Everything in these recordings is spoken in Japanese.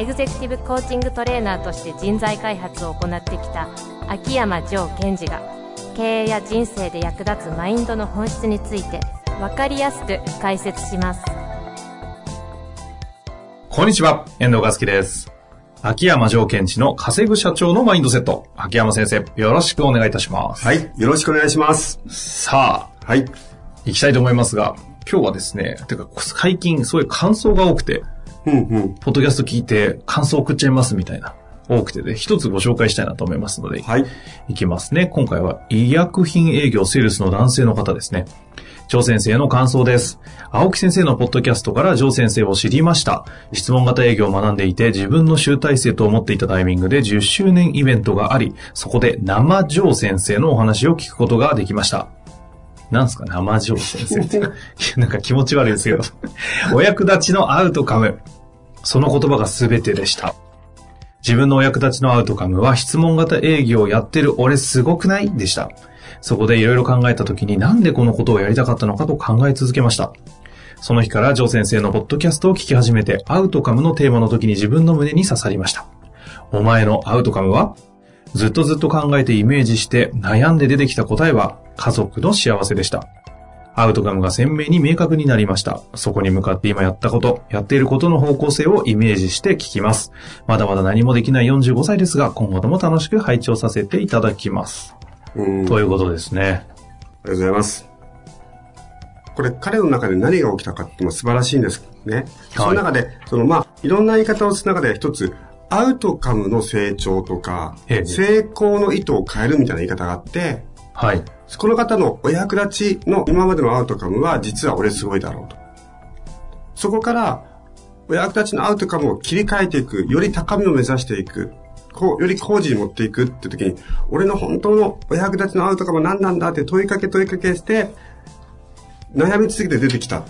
エグゼクティブコーチングトレーナーとして人材開発を行ってきた秋山城賢治が経営や人生で役立つマインドの本質について分かりやすく解説しますこんにちは、遠藤和樹です。秋山城賢治の稼ぐ社長のマインドセット。秋山先生、よろしくお願いいたします。はい。よろしくお願いします。さあ、はい。行きたいと思いますが、今日はですね、てか最近そういう感想が多くて、うんうん。ポッドキャスト聞いて感想送っちゃいますみたいな、多くてで、一つご紹介したいなと思いますので、はい。いきますね。今回は医薬品営業セールスの男性の方ですね。張先生の感想です。青木先生のポッドキャストから張先生を知りました。質問型営業を学んでいて自分の集大成と思っていたタイミングで10周年イベントがあり、そこで生張先生のお話を聞くことができました。なんすか？生張先生って。なんか気持ち悪いですけど。お役立ちのアウトカム。その言葉が全てでした。自分のお役立ちのアウトカムは質問型営業をやってる俺すごくない？でした。そこでいろいろ考えた時になんでこのことをやりたかったのかと考え続けました。その日からジョー先生のポッドキャストを聞き始めてアウトカムのテーマの時に自分の胸に刺さりました。お前のアウトカムは？ずっとずっと考えてイメージして悩んで出てきた答えは家族の幸せでした。アウトカムが鮮明に明確になりました。そこに向かって今やったこと、やっていることの方向性をイメージして聞きます。まだまだ何もできない45歳ですが、今後とも楽しく拝聴させていただきます。ということですね。がとうございます。これ、彼の中で何が起きたかっていうのは素晴らしいんですね。その中で、その、まあ、いろんな言い方をする中で一つ、アウトカムの成長とかええ、成功の意図を変えるみたいな言い方があって、はい。この方のお役立ちの今までのアウトカムは実は俺すごいだろうと。そこから、お役立ちのアウトカムを切り替えていく、より高みを目指していく、こう、より工事に持っていくって時に、俺の本当のお役立ちのアウトカムは何なんだって問いかけ問いかけして、悩み続けて出てきた。こ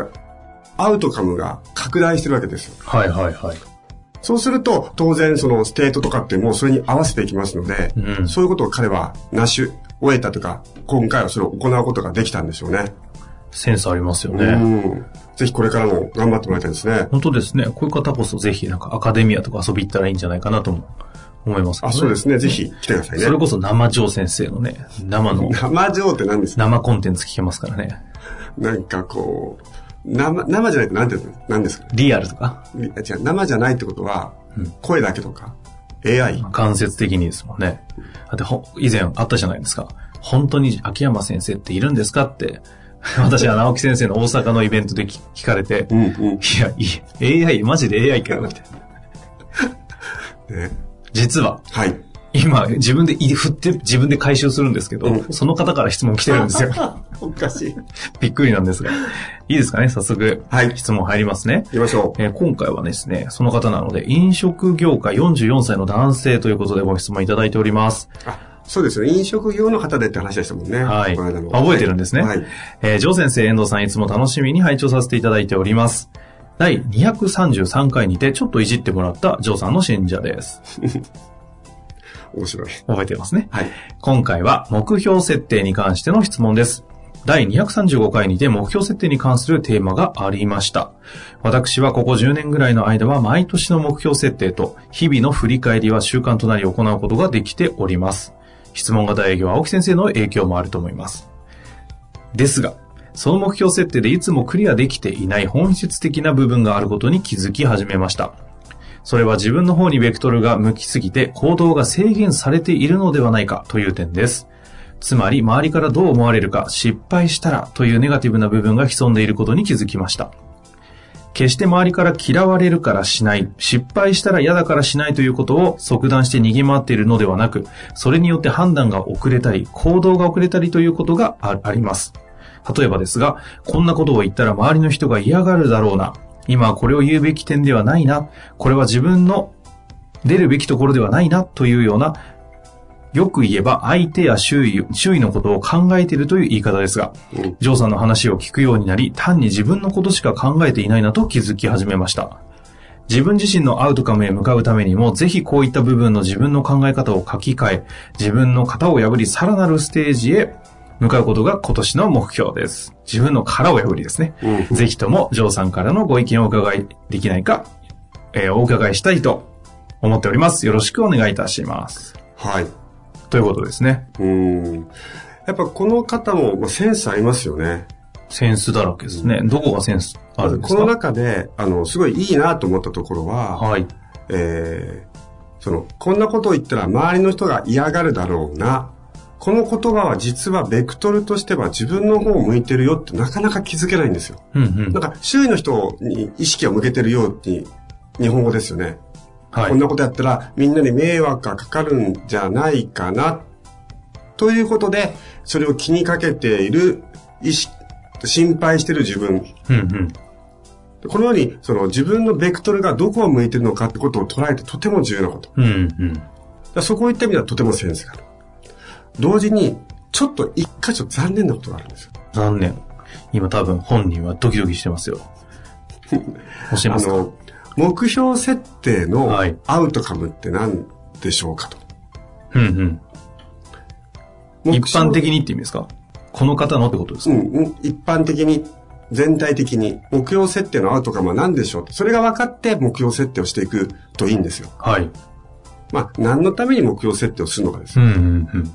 れ、アウトカムが拡大してるわけですよ。はいはいはい。そうすると、当然そのステートとかってもうそれに合わせていきますので、うんそういうことを彼は成し終えたとか、今回はそれを行うことができたんでしょうね。センスありますようね。ん。ぜひこれからも頑張ってもらいたいですね。本当ですね。こういう方こそぜひなんかアカデミアとか遊び行ったらいいんじゃないかなとも思いますけどあ、そうですね。ぜひ来てくださいね。それこそ生上先生のね、生の、生状って何ですか？生コンテンツ聞けますからね。なんかこう、生、生じゃないって何て言うの？何ですか？リアルとか、違う、生じゃないってことは、声だけとか、AI。間接的にですもんね。だってほ、以前あったじゃないですか。本当に秋山先生っているんですかって、私は直樹先生の大阪のイベントで聞聞かれて、うんうん。いや、いい、AI、マジで AI かよ、みたいな。ね。実は、はい。今、自分でい振って自分で回収するんですけど、うんその方から質問来てるんですよ。おかしい。行びっくりなんですが。いいですかね？早速。はい質問入りますね。きましょう。えー今回はですね、その方なので、飲食業界44歳の男性ということでご質問いただいております。あ、そうですよね。飲食業の方でって話でしたもんね。はい。この間の覚えてるんですね。はい。えー、ジョー先生、遠藤さんいつも楽しみに拝聴させていただいております。第233回にてちょっといじってもらったジョーさんの信者です。面白い。覚えてますね。はい。今回は目標設定に関しての質問です。第235回にて目標設定に関するテーマがありました。私はここ10年ぐらいの間は毎年の目標設定と日々の振り返りは習慣となり行うことができております。質問型営業は青木先生の影響もあると思います。ですが、その目標設定でいつもクリアできていない本質的な部分があることに気づき始めました。それは自分の方にベクトルが向きすぎて行動が制限されているのではないかという点です。つまり周りからどう思われるか失敗したらというネガティブな部分が潜んでいることに気づきました。決して周りから嫌われるからしない、失敗したら嫌だからしないということを即断して逃げ回っているのではなく、それによって判断が遅れたり、行動が遅れたりということがあります。例えばですが、こんなことを言ったら周りの人が嫌がるだろうな。今はこれを言うべき点ではないな。これは自分の出るべきところではないなというような、よく言えば相手や周囲、周囲のことを考えているという言い方ですが、うんジョーさんの話を聞くようになり、単に自分のことしか考えていないなと気づき始めました。自分自身のアウトカムへ向かうためにも、ぜひこういった部分の自分の考え方を書き換え、自分の型を破り、さらなるステージへ向かうことが今年の目標です。自分の殻を破りですね。うんぜひとも、ジョーさんからのご意見をお伺いできないか、えーお伺いしたいと思っております。よろしくお願いいたします。はい。ということですね。うん。やっぱこの方もまあセンスありますよね。センスだらけですね。どこがセンスあるんですか？この中で、あの、すごいいいなと思ったところは、はい。えーその、こんなことを言ったら周りの人が嫌がるだろうな。この言葉は実はベクトルとしては自分の方を向いてるよってなかなか気づけないんですよ。うんうんなん。か周囲の人に意識を向けてるように日本語ですよね。はいこん。なことやったらみんなに迷惑がかかるんじゃないかな。ということで、それを気にかけている意識、心配している自分。うんうん。このように、その自分のベクトルがどこを向いてるのかってことを捉えてとても重要なこと。うんうん。そこを言った意味ではとてもセンスがある。同時に、ちょっと一箇所残念なことがあるんですよ。残念。今多分本人はドキドキしてますよ。教えますか？あの、目標設定のはいアウトカムって何でしょうかと。うんうん。一般的にって意味ですか？この方のってことですか、うん、うん一般的に、全体的に、目標設定のアウトカムは何でしょうそれが分かって目標設定をしていくといいんですよ。はい。まあ、何のために目標設定をするのかです。うんうんうん。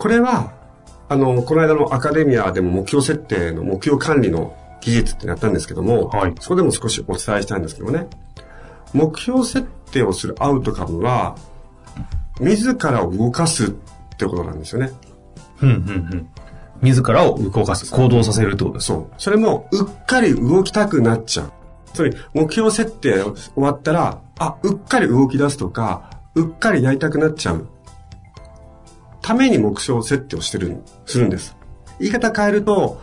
これは、あの、この間のアカデミアでも目標設定の目標管理の技術ってやったんですけども、はいそこでも少しお伝えしたいんですけどね。目標設定をするアウトカムは、自らを動かすってことなんですよね。うんうんうん。自らを動かす、行動させるってことです。そう。それも、うっかり動きたくなっちゃう。つまり、目標設定終わったら、あ、うっかり動き出すとか、うっかりやりたくなっちゃう。ために目標設定をしてる、するんです。言い方変えると、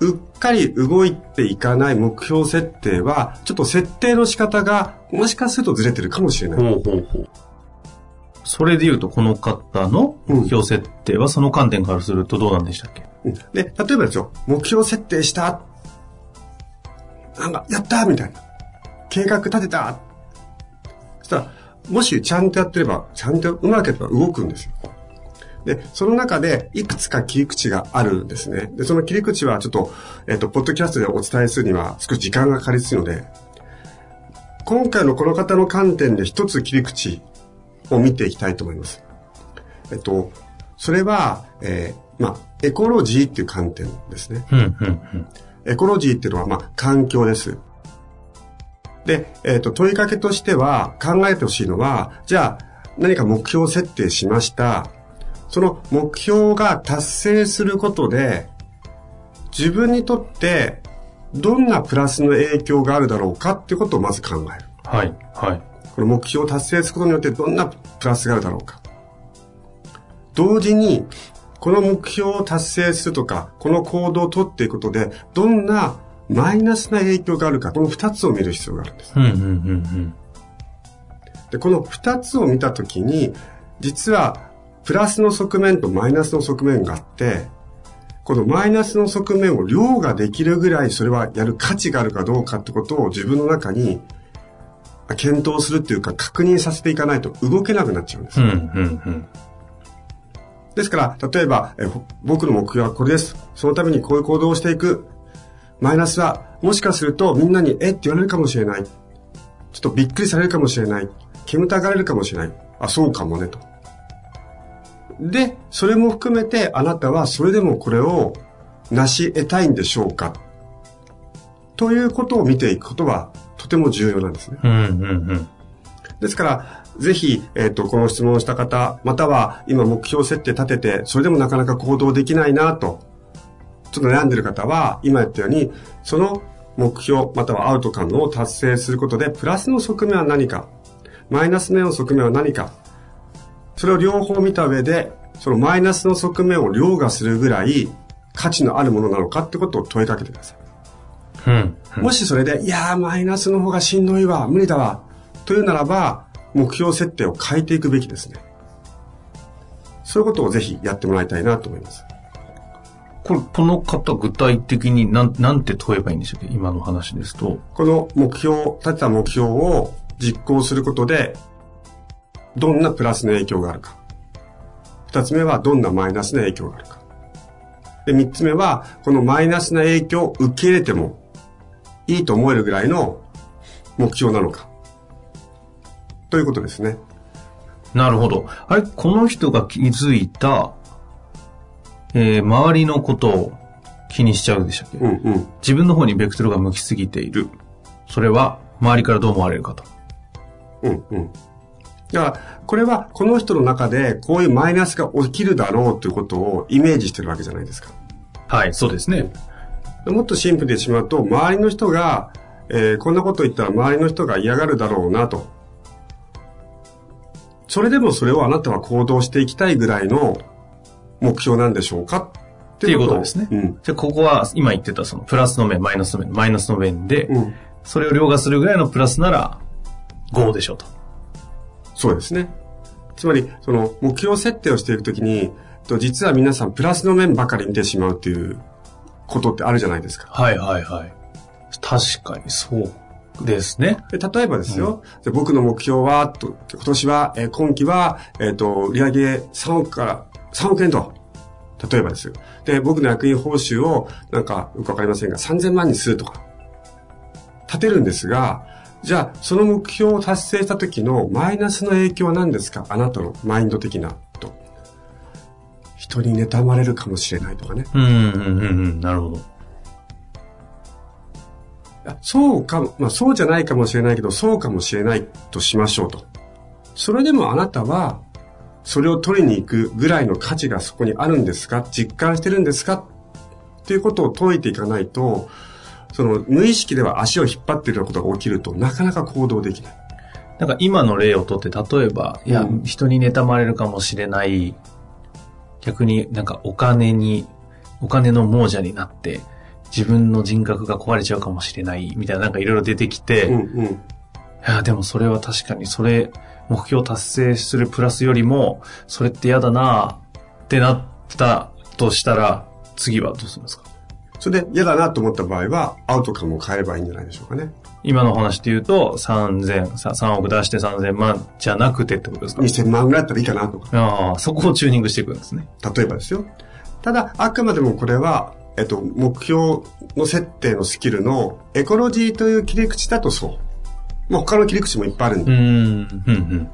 うっかり動いていかない目標設定は、ちょっと設定の仕方が、もしかするとずれてるかもしれない。ほうほうほう。それで言うと、この方の目標設定はその観点からするとどうなんでしたっけ、うんで、例えばですよ、目標設定した。なんか、やったみたいな。計画立てた。そしたら、もしちゃんとやってれば、ちゃんとうまくやれば動くんですよ。で、その中で、いくつか切り口があるんですね。で、その切り口はちょっと、えっ、と、ポッドキャストでお伝えするには少し時間がかかりすぎるので、今回のこの方の観点で一つ切り口を見ていきたいと思います。えっと、それは、えーまあ、エコロジーっていう観点ですね。うん、うん、うん。エコロジーっていうのは、まあ、環境です。で、えっ、と、問いかけとしては、考えてほしいのは、じゃあ、何か目標設定しました。その目標が達成することで、自分にとって、どんなプラスの影響があるだろうかっていうことをまず考える。はい、はい。この目標を達成することによってどんなプラスがあるだろうか。同時に、この目標を達成するとか、この行動をとっていくことで、どんなマイナスな影響があるか、この二つを見る必要があるんです。うん、うん、うん、で、この二つを見たときに、実は、プラスの側面とマイナスの側面があって、このマイナスの側面を量ができるぐらいそれはやる価値があるかどうかってことを自分の中に検討するっていうか確認させていかないと動けなくなっちゃうんです。うん。うん、うん、うん。ですから、例えば、えほ僕の目標はこれです。そのためにこういう行動をしていく。マイナスは、もしかするとみんなに、えって言われるかもしれない。ちょっとびっくりされるかもしれない。煙たがられるかもしれない。あ、そうかもね、と。で、それも含めて、あなたはそれでもこれを成し得たいんでしょうか？ということを見ていくことは、とても重要なんですね。うん、うん、うん。ですから、ぜひ、えっ、と、この質問をした方、または今目標設定立てて、それでもなかなか行動できないなと、ちょっと悩んでる方は、今言ったように、その目標、またはアウトカムを達成することで、プラスの側面は何か、マイナス面の側面は何か、それを両方見た上で、そのマイナスの側面を凌駕するぐらい価値のあるものなのかってことを問いかけてください。うん。もしそれで、いやー、マイナスの方がしんどいわ、無理だわ、というならば、目標設定を変えていくべきですね。そういうことをぜひやってもらいたいなと思います。これ、この方具体的になん、なんて問えばいいんでしょうか今の話ですと。この目標、立てた目標を実行することで、どんなプラスの影響があるか。二つ目は、どんなマイナスの影響があるか。で、三つ目は、このマイナスな影響を受け入れてもいいと思えるぐらいの目標なのか。ということですね。なるほど。あれ、この人が気づいた、えー、周りのことを気にしちゃうでしたっけ、うんうん。自分の方にベクトルが向きすぎている。それは、周りからどう思われるかと。うんうん。だから、これはこの人の中でこういうマイナスが起きるだろうということをイメージしてるわけじゃないですか。はい、そうですね。もっとシンプルでしまうと、周りの人が、えーこんなこと言ったら周りの人が嫌がるだろうなと。それでもそれをあなたは行動していきたいぐらいの目標なんでしょうかっていうことですねうん。じゃあ、ここは、今言ってたその、プラスの面、マイナスの面、マイナスの面で、うん。それを凌駕するぐらいのプラスなら、5でしょうと。そうですね。つまり、その、目標設定をしていくときに、と実は皆さんプラスの面ばかり見てしまうっていうことってあるじゃないですか。はいはいはい。確かにそうですね。で例えばですよ、で僕の目標は、と今年は、えー今期は、えっ、と、売上3億から3億円と。例えばですよ。で、僕の役員報酬を、なんか、よくわかりませんが、3000万にするとか、立てるんですが、じゃあ、その目標を達成した時のマイナスの影響は何ですか？あなたのマインド的な、と。人に妬まれるかもしれないとかね。うん、うん、うん、うん、なるほど。あそうかも、まあそうじゃないかもしれないけど、そうかもしれないとしましょうと。それでもあなたは、それを取りに行くぐらいの価値がそこにあるんですか？実感してるんですか？っていうことを解いていかないと、その無意識では足を引っ張っていることが起きるとなかなか行動できない。なんか今の例をとって、例えば、いや、うん人に妬まれるかもしれない、逆になんかお金に、お金の亡者になって、自分の人格が壊れちゃうかもしれない、みたいななんかいろいろ出てきて、いうんうん。や、でもそれは確かに、それ、目標達成するプラスよりも、それって嫌だなってなったとしたら、次はどうするんですか？それで嫌だなと思った場合は、アウトカムを変えればいいんじゃないでしょうかね。今の話で言うと、3000、さ3億出して3000万じゃなくてってことですか？2000万ぐらいだったらいいかなとか。ああ、そこをチューニングしていくんですね。例えばですよ。ただ、あくまでもこれは、えっと、目標の設定のスキルのエコロジーという切り口だとそう。まあ、他の切り口もいっぱいあるんで。うーん、うん、うん。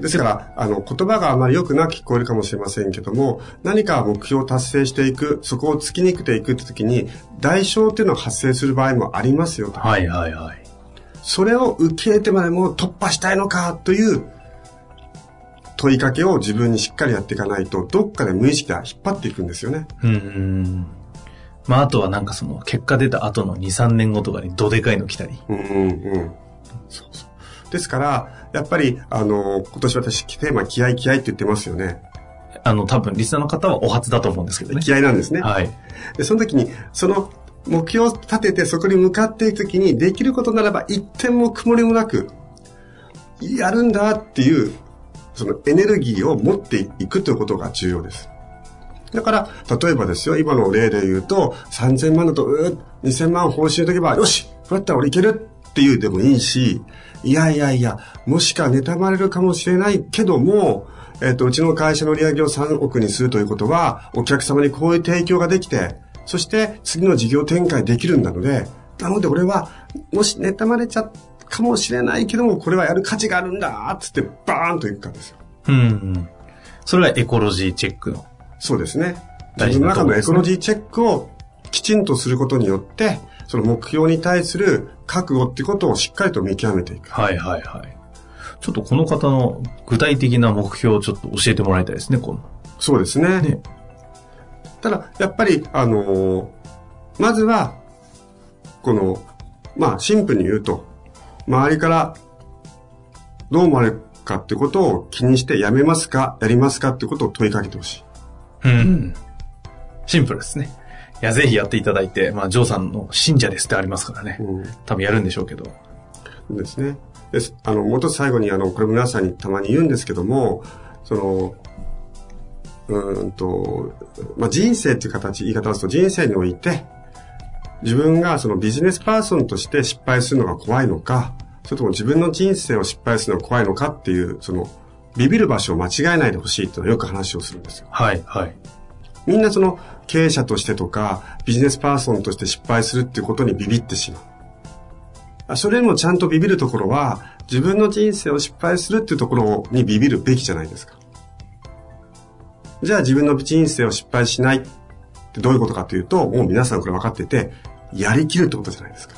ですから、あの、言葉があまり良くなく聞こえるかもしれませんけども、何か目標を達成していく、そこを突きにくていくって時に、代償っていうのが発生する場合もありますよと。はいはいはい。それを受け入れてまでも突破したいのかという問いかけを自分にしっかりやっていかないと、どっかで無意識で引っ張っていくんですよね。うんうん。まあ、あとはなんかその、結果出た後の2、3年後とかにどでかいの来たり。うんうんうん。そうそう。ですから、やっぱり、あの、今年私テーマ気合気合って言ってますよね。あの、多分、リスナーの方はお初だと思うんですけどね。気合なんですね。はい。で、その時に、その目標を立ててそこに向かっていく時に、できることならば一点も曇りもなく、やるんだっていう、そのエネルギーを持っていくということが重要です。だから、例えばですよ、今の例で言うと、3000万だと、うー2000万報酬とけば、よしこうやったら俺いけるっていうでもいいし、いやいやいや、もしか妬まれるかもしれないけども、えっ、と、うちの会社の売り上げを3億にするということは、お客様にこういう提供ができて、そして次の事業展開できるんだので、なので俺は、もし妬まれちゃうかもしれないけども、これはやる価値があるんだっつってバーンといくかですよ。うんうん。それがエコロジーチェックの。そうですね。大自分の中のエコロジーチェックをきちんとすることによって、その目標に対する覚悟ってことをしっかりと見極めていく。はいはいはい。ちょっとこの方の具体的な目標をちょっと教えてもらいたいですね、この。そうですね。ねただ、やっぱり、あのーまずは、この、まあ、シンプルに言うと、周りからどう思われるかってことを気にしてやめますかやりますかってことを問いかけてほしい。うん。シンプルですね。いや、ぜひやっていただいて、まあ、ジョーさんの信者ですってありますからね。うん多分やるんでしょうけど。ですね。です。あの、もう一つ最後に、あの、これ皆さんにたまに言うんですけども、その、うーんと、まあ、人生っていう形、言い方をすると人生において、自分がそのビジネスパーソンとして失敗するのが怖いのか、それとも自分の人生を失敗するのが怖いのかっていう、その、ビビる場所を間違えないでほしいっていうのはよく話をするんですよ。はい、はい。みんなその経営者としてとかビジネスパーソンとして失敗するっていうことにビビってしまう。あそれよりもちゃんとビビるところは自分の人生を失敗するっていうところにビビるべきじゃないですか。じゃあ自分の人生を失敗しないってどういうことかというと、もう皆さんこれ分かってて、やりきるってことじゃないですか。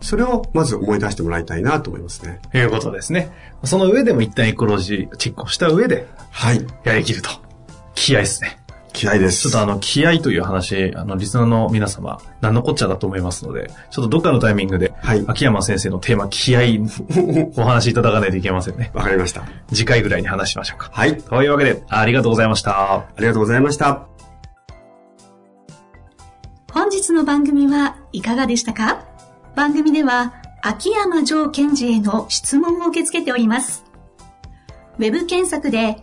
それをまず思い出してもらいたいなと思いますね。ということですね。その上でも一旦エコロジーチェックをした上で、はい。やりきると。気合ですね。気合です。ちょっとあの、気合という話、あの、リスナーの皆様、何のこっちゃだと思いますので、ちょっとどっかのタイミングで、はい秋山先生のテーマ、気合、お話しいただかないといけませんね。わかりました。次回ぐらいに話しましょうか。はい。というわけで、ありがとうございました。ありがとうございました。本日の番組はいかがでしたか？番組では秋山城賢治への質問を受け付けております。ウェブ検索で